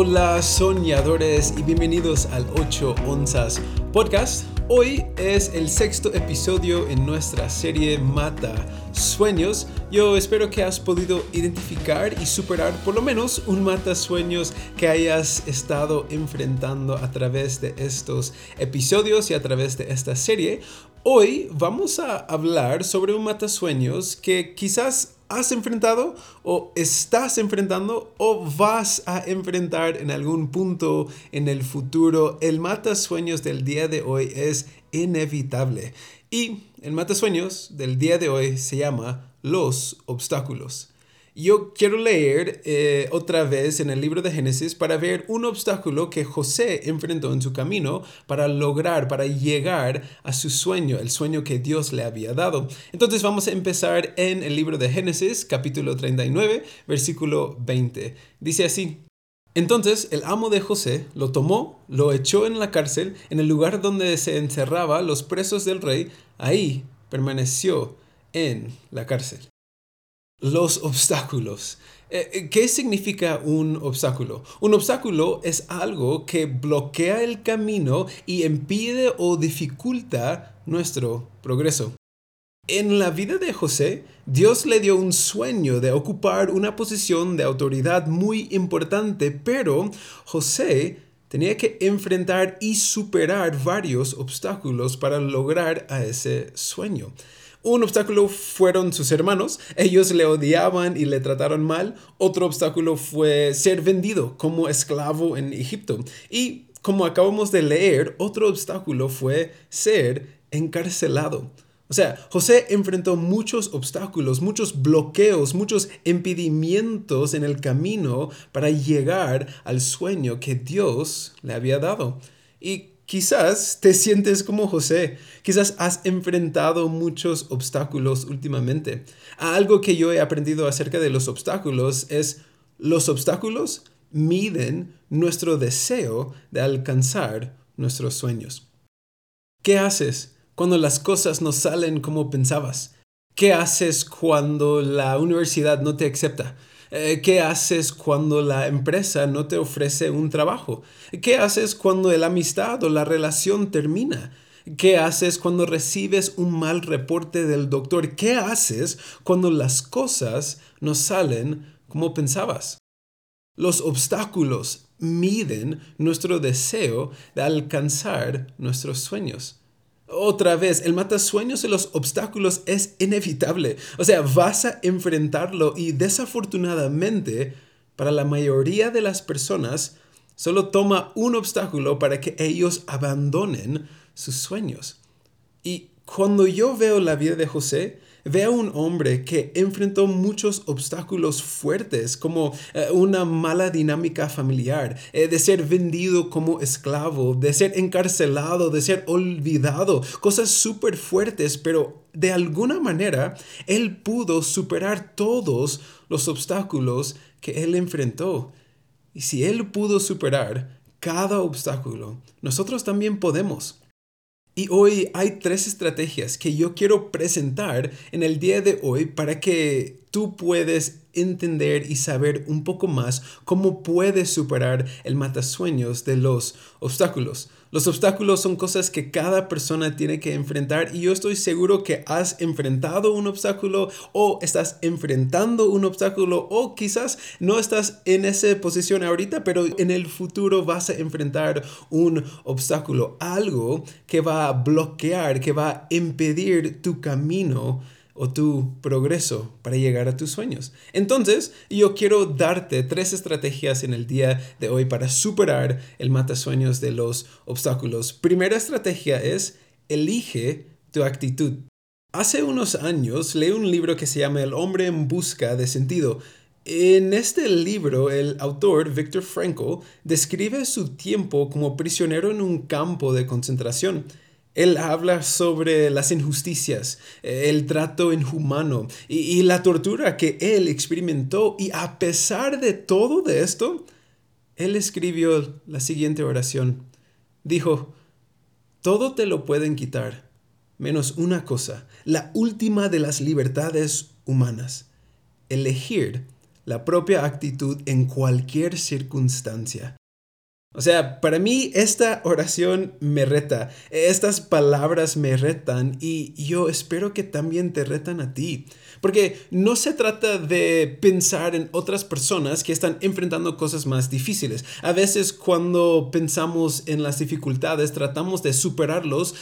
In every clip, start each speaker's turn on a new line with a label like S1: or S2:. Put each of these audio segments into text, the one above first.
S1: Hola soñadores y bienvenidos al 8 onzas podcast. Hoy es el sexto episodio en nuestra serie Mata Sueños. Yo espero que has podido identificar y superar por lo menos un mata sueños que hayas estado enfrentando a través de estos episodios y a través de esta serie. Hoy vamos a hablar sobre un mata sueños que quizás has enfrentado o estás enfrentando o vas a enfrentar en algún punto en el futuro. El mata sueños del día de hoy es inevitable. Y el mata sueños del día de hoy se llama los obstáculos. Yo quiero leer eh, otra vez en el libro de Génesis para ver un obstáculo que José enfrentó en su camino para lograr, para llegar a su sueño, el sueño que Dios le había dado. Entonces vamos a empezar en el libro de Génesis, capítulo 39, versículo 20. Dice así. Entonces el amo de José lo tomó, lo echó en la cárcel, en el lugar donde se encerraba los presos del rey, ahí permaneció en la cárcel. Los obstáculos. Eh, eh, ¿Qué significa un obstáculo? Un obstáculo es algo que bloquea el camino y impide o dificulta nuestro progreso. En la vida de José, Dios le dio un sueño de ocupar una posición de autoridad muy importante, pero José tenía que enfrentar y superar varios obstáculos para lograr a ese sueño. Un obstáculo fueron sus hermanos, ellos le odiaban y le trataron mal. Otro obstáculo fue ser vendido como esclavo en Egipto. Y como acabamos de leer, otro obstáculo fue ser encarcelado. O sea, José enfrentó muchos obstáculos, muchos bloqueos, muchos impedimentos en el camino para llegar al sueño que Dios le había dado. Y Quizás te sientes como José, quizás has enfrentado muchos obstáculos últimamente. Algo que yo he aprendido acerca de los obstáculos es los obstáculos miden nuestro deseo de alcanzar nuestros sueños. ¿Qué haces cuando las cosas no salen como pensabas? ¿Qué haces cuando la universidad no te acepta? Eh, ¿Qué haces cuando la empresa no te ofrece un trabajo? ¿Qué haces cuando la amistad o la relación termina? ¿Qué haces cuando recibes un mal reporte del doctor? ¿Qué haces cuando las cosas no salen como pensabas? Los obstáculos miden nuestro deseo de alcanzar nuestros sueños. Otra vez, el matasueños y los obstáculos es inevitable. O sea, vas a enfrentarlo y desafortunadamente, para la mayoría de las personas, solo toma un obstáculo para que ellos abandonen sus sueños. Y cuando yo veo la vida de José, Ve a un hombre que enfrentó muchos obstáculos fuertes, como eh, una mala dinámica familiar, eh, de ser vendido como esclavo, de ser encarcelado, de ser olvidado, cosas súper fuertes, pero de alguna manera él pudo superar todos los obstáculos que él enfrentó. Y si él pudo superar cada obstáculo, nosotros también podemos. Y hoy hay tres estrategias que yo quiero presentar en el día de hoy para que tú puedes entender y saber un poco más cómo puedes superar el matasueños de los obstáculos. Los obstáculos son cosas que cada persona tiene que enfrentar y yo estoy seguro que has enfrentado un obstáculo o estás enfrentando un obstáculo o quizás no estás en esa posición ahorita, pero en el futuro vas a enfrentar un obstáculo, algo que va a bloquear, que va a impedir tu camino o tu progreso para llegar a tus sueños. Entonces, yo quiero darte tres estrategias en el día de hoy para superar el matasueños de los obstáculos. Primera estrategia es elige tu actitud. Hace unos años leí un libro que se llama El hombre en busca de sentido. En este libro, el autor, Viktor Frankl, describe su tiempo como prisionero en un campo de concentración. Él habla sobre las injusticias, el trato inhumano y, la tortura que él experimentó. Y a pesar de todo de esto, él escribió la siguiente oración. Dijo, todo te lo pueden quitar, menos una cosa, la última de las libertades humanas, elegir la propia actitud en cualquier circunstancia. O sea, para mí esta oración me reta, estas palabras me retan y yo espero que también te retan a ti. Porque no se trata de pensar en otras personas que están enfrentando cosas más difíciles. A veces cuando pensamos en las dificultades tratamos de superarlos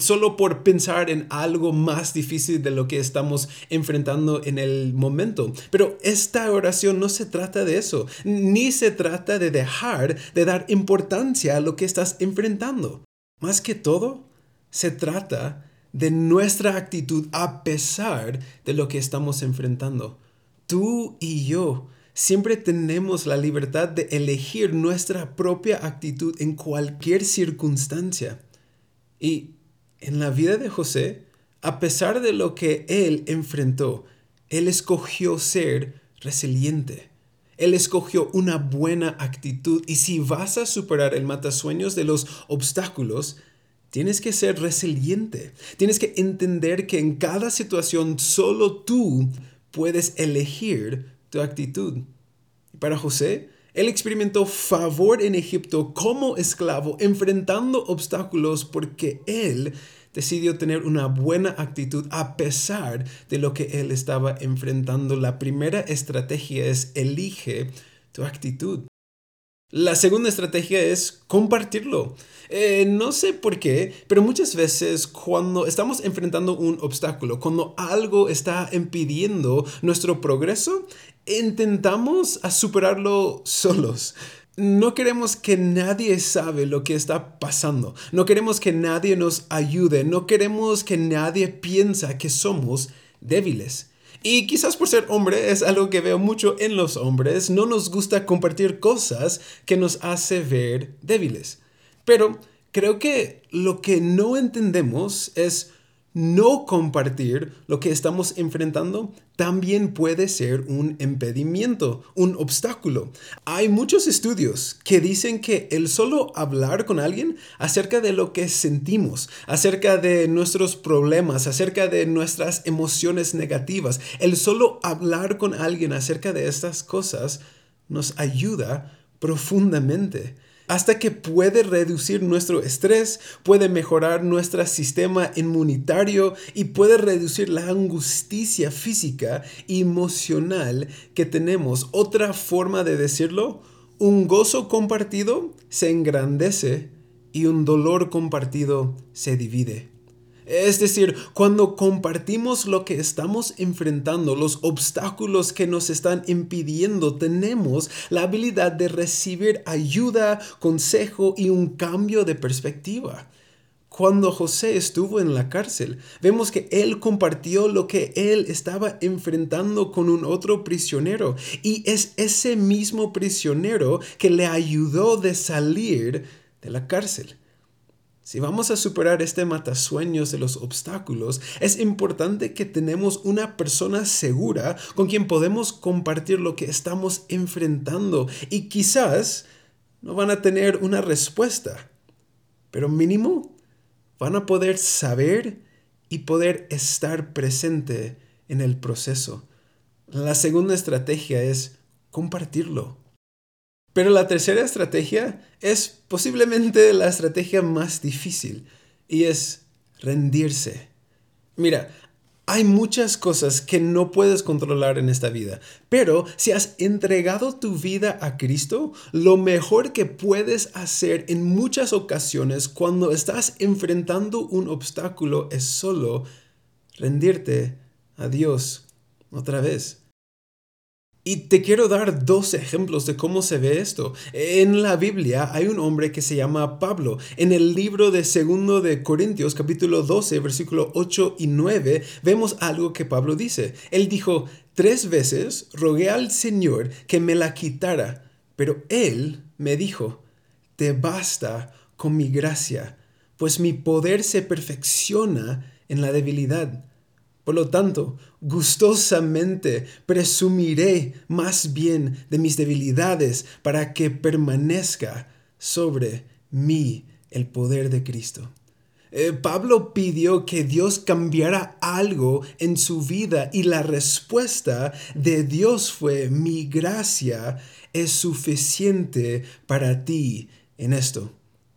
S1: solo por pensar en algo más difícil de lo que estamos enfrentando en el momento. Pero esta oración no se trata de eso, ni se trata de dejar de dar importancia a lo que estás enfrentando. Más que todo, se trata de nuestra actitud a pesar de lo que estamos enfrentando. Tú y yo siempre tenemos la libertad de elegir nuestra propia actitud en cualquier circunstancia. Y en la vida de José, a pesar de lo que él enfrentó, él escogió ser resiliente. Él escogió una buena actitud y si vas a superar el matasueños de los obstáculos, tienes que ser resiliente. Tienes que entender que en cada situación solo tú puedes elegir tu actitud. Para José, él experimentó favor en Egipto como esclavo, enfrentando obstáculos porque él decidió tener una buena actitud a pesar de lo que él estaba enfrentando. La primera estrategia es elige tu actitud. La segunda estrategia es compartirlo. Eh, no sé por qué, pero muchas veces cuando estamos enfrentando un obstáculo, cuando algo está impidiendo nuestro progreso, intentamos superarlo solos. No queremos que nadie sabe lo que está pasando. No queremos que nadie nos ayude. No queremos que nadie piensa que somos débiles. Y quizás por ser hombre es algo que veo mucho en los hombres. No nos gusta compartir cosas que nos hace ver débiles. Pero creo que lo que no entendemos es no compartir lo que estamos enfrentando también puede ser un impedimento, un obstáculo. Hay muchos estudios que dicen que el solo hablar con alguien acerca de lo que sentimos, acerca de nuestros problemas, acerca de nuestras emociones negativas, el solo hablar con alguien acerca de estas cosas nos ayuda profundamente hasta que puede reducir nuestro estrés, puede mejorar nuestro sistema inmunitario y puede reducir la angustia física y emocional que tenemos. Otra forma de decirlo, un gozo compartido se engrandece y un dolor compartido se divide. Es decir, cuando compartimos lo que estamos enfrentando, los obstáculos que nos están impidiendo, tenemos la habilidad de recibir ayuda, consejo y un cambio de perspectiva. Cuando José estuvo en la cárcel, vemos que él compartió lo que él estaba enfrentando con un otro prisionero y es ese mismo prisionero que le ayudó de salir de la cárcel. Si vamos a superar este matasueños de los obstáculos, es importante que tenemos una persona segura con quien podemos compartir lo que estamos enfrentando y quizás no van a tener una respuesta, pero mínimo van a poder saber y poder estar presente en el proceso. La segunda estrategia es compartirlo. Pero la tercera estrategia es posiblemente la estrategia más difícil y es rendirse. Mira, hay muchas cosas que no puedes controlar en esta vida, pero si has entregado tu vida a Cristo, lo mejor que puedes hacer en muchas ocasiones cuando estás enfrentando un obstáculo es solo rendirte a Dios otra vez. Y te quiero dar dos ejemplos de cómo se ve esto. En la Biblia hay un hombre que se llama Pablo. En el libro de Segundo de Corintios, capítulo 12, versículo 8 y 9, vemos algo que Pablo dice. Él dijo, tres veces rogué al Señor que me la quitara, pero él me dijo, te basta con mi gracia, pues mi poder se perfecciona en la debilidad. Por lo tanto, gustosamente presumiré más bien de mis debilidades para que permanezca sobre mí el poder de Cristo. Eh, Pablo pidió que Dios cambiara algo en su vida y la respuesta de Dios fue, mi gracia es suficiente para ti en esto.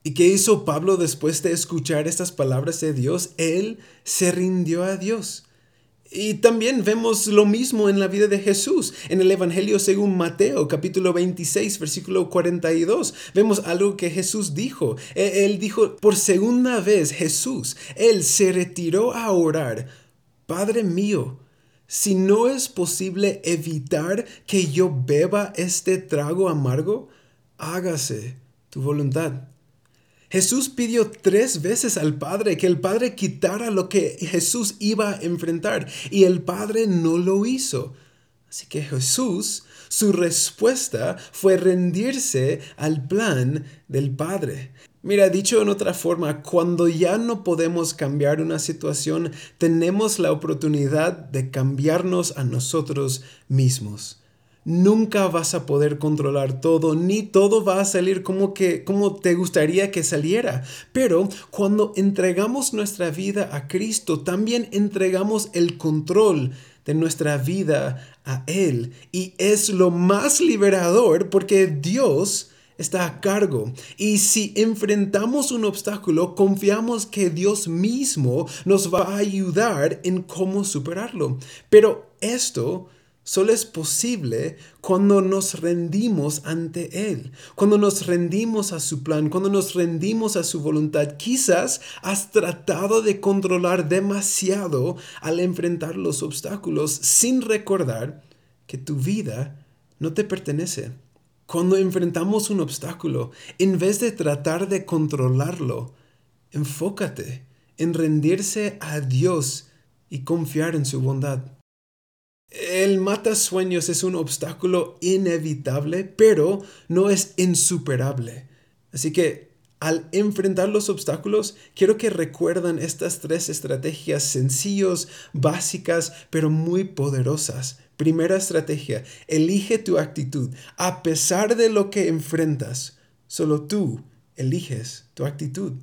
S1: ¿Y qué hizo Pablo después de escuchar estas palabras de Dios? Él se rindió a Dios. Y también vemos lo mismo en la vida de Jesús. En el Evangelio según Mateo, capítulo 26, versículo 42, vemos algo que Jesús dijo. E, él dijo, por segunda vez Jesús, él se retiró a orar, Padre mío, si no es posible evitar que yo beba este trago amargo, hágase tu voluntad. Jesús pidió tres veces al Padre que el Padre quitara lo que Jesús iba a enfrentar y el Padre no lo hizo. Así que Jesús, su respuesta fue rendirse al plan del Padre. Mira, dicho en otra forma, cuando ya no podemos cambiar una situación, tenemos la oportunidad de cambiarnos a nosotros mismos nunca vas a poder controlar todo, ni todo va a salir como que como te gustaría que saliera. Pero cuando entregamos nuestra vida a Cristo, también entregamos el control de nuestra vida a Él. Y es lo más liberador porque Dios está a cargo. Y si enfrentamos un obstáculo, confiamos que Dios mismo nos va a ayudar en cómo superarlo. Pero esto solo es posible cuando nos rendimos ante Él, cuando nos rendimos a su plan, cuando nos rendimos a su voluntad. Quizás has tratado de controlar demasiado al enfrentar los obstáculos sin recordar que tu vida no te pertenece. Cuando enfrentamos un obstáculo, en vez de tratar de controlarlo, enfócate en rendirse a Dios y confiar en su bondad. El matasueños es un obstáculo inevitable, pero no es insuperable. Así que al enfrentar los obstáculos, quiero que recuerden estas tres estrategias sencillas, básicas, pero muy poderosas. Primera estrategia, elige tu actitud. A pesar de lo que enfrentas, solo tú eliges tu actitud.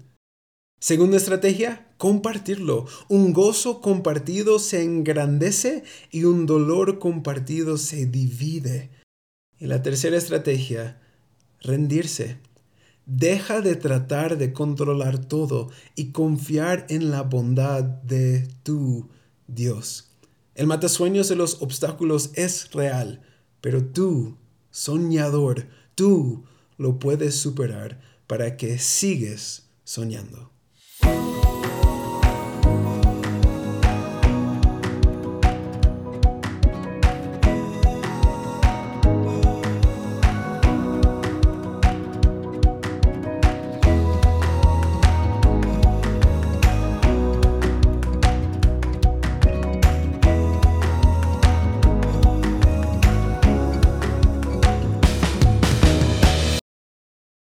S1: Segunda estrategia, compartirlo. Un gozo compartido se engrandece y un dolor compartido se divide. Y la tercera estrategia, rendirse. Deja de tratar de controlar todo y confiar en la bondad de tu Dios. El matasueños de los obstáculos es real, pero tú, soñador, tú lo puedes superar para que sigues soñando.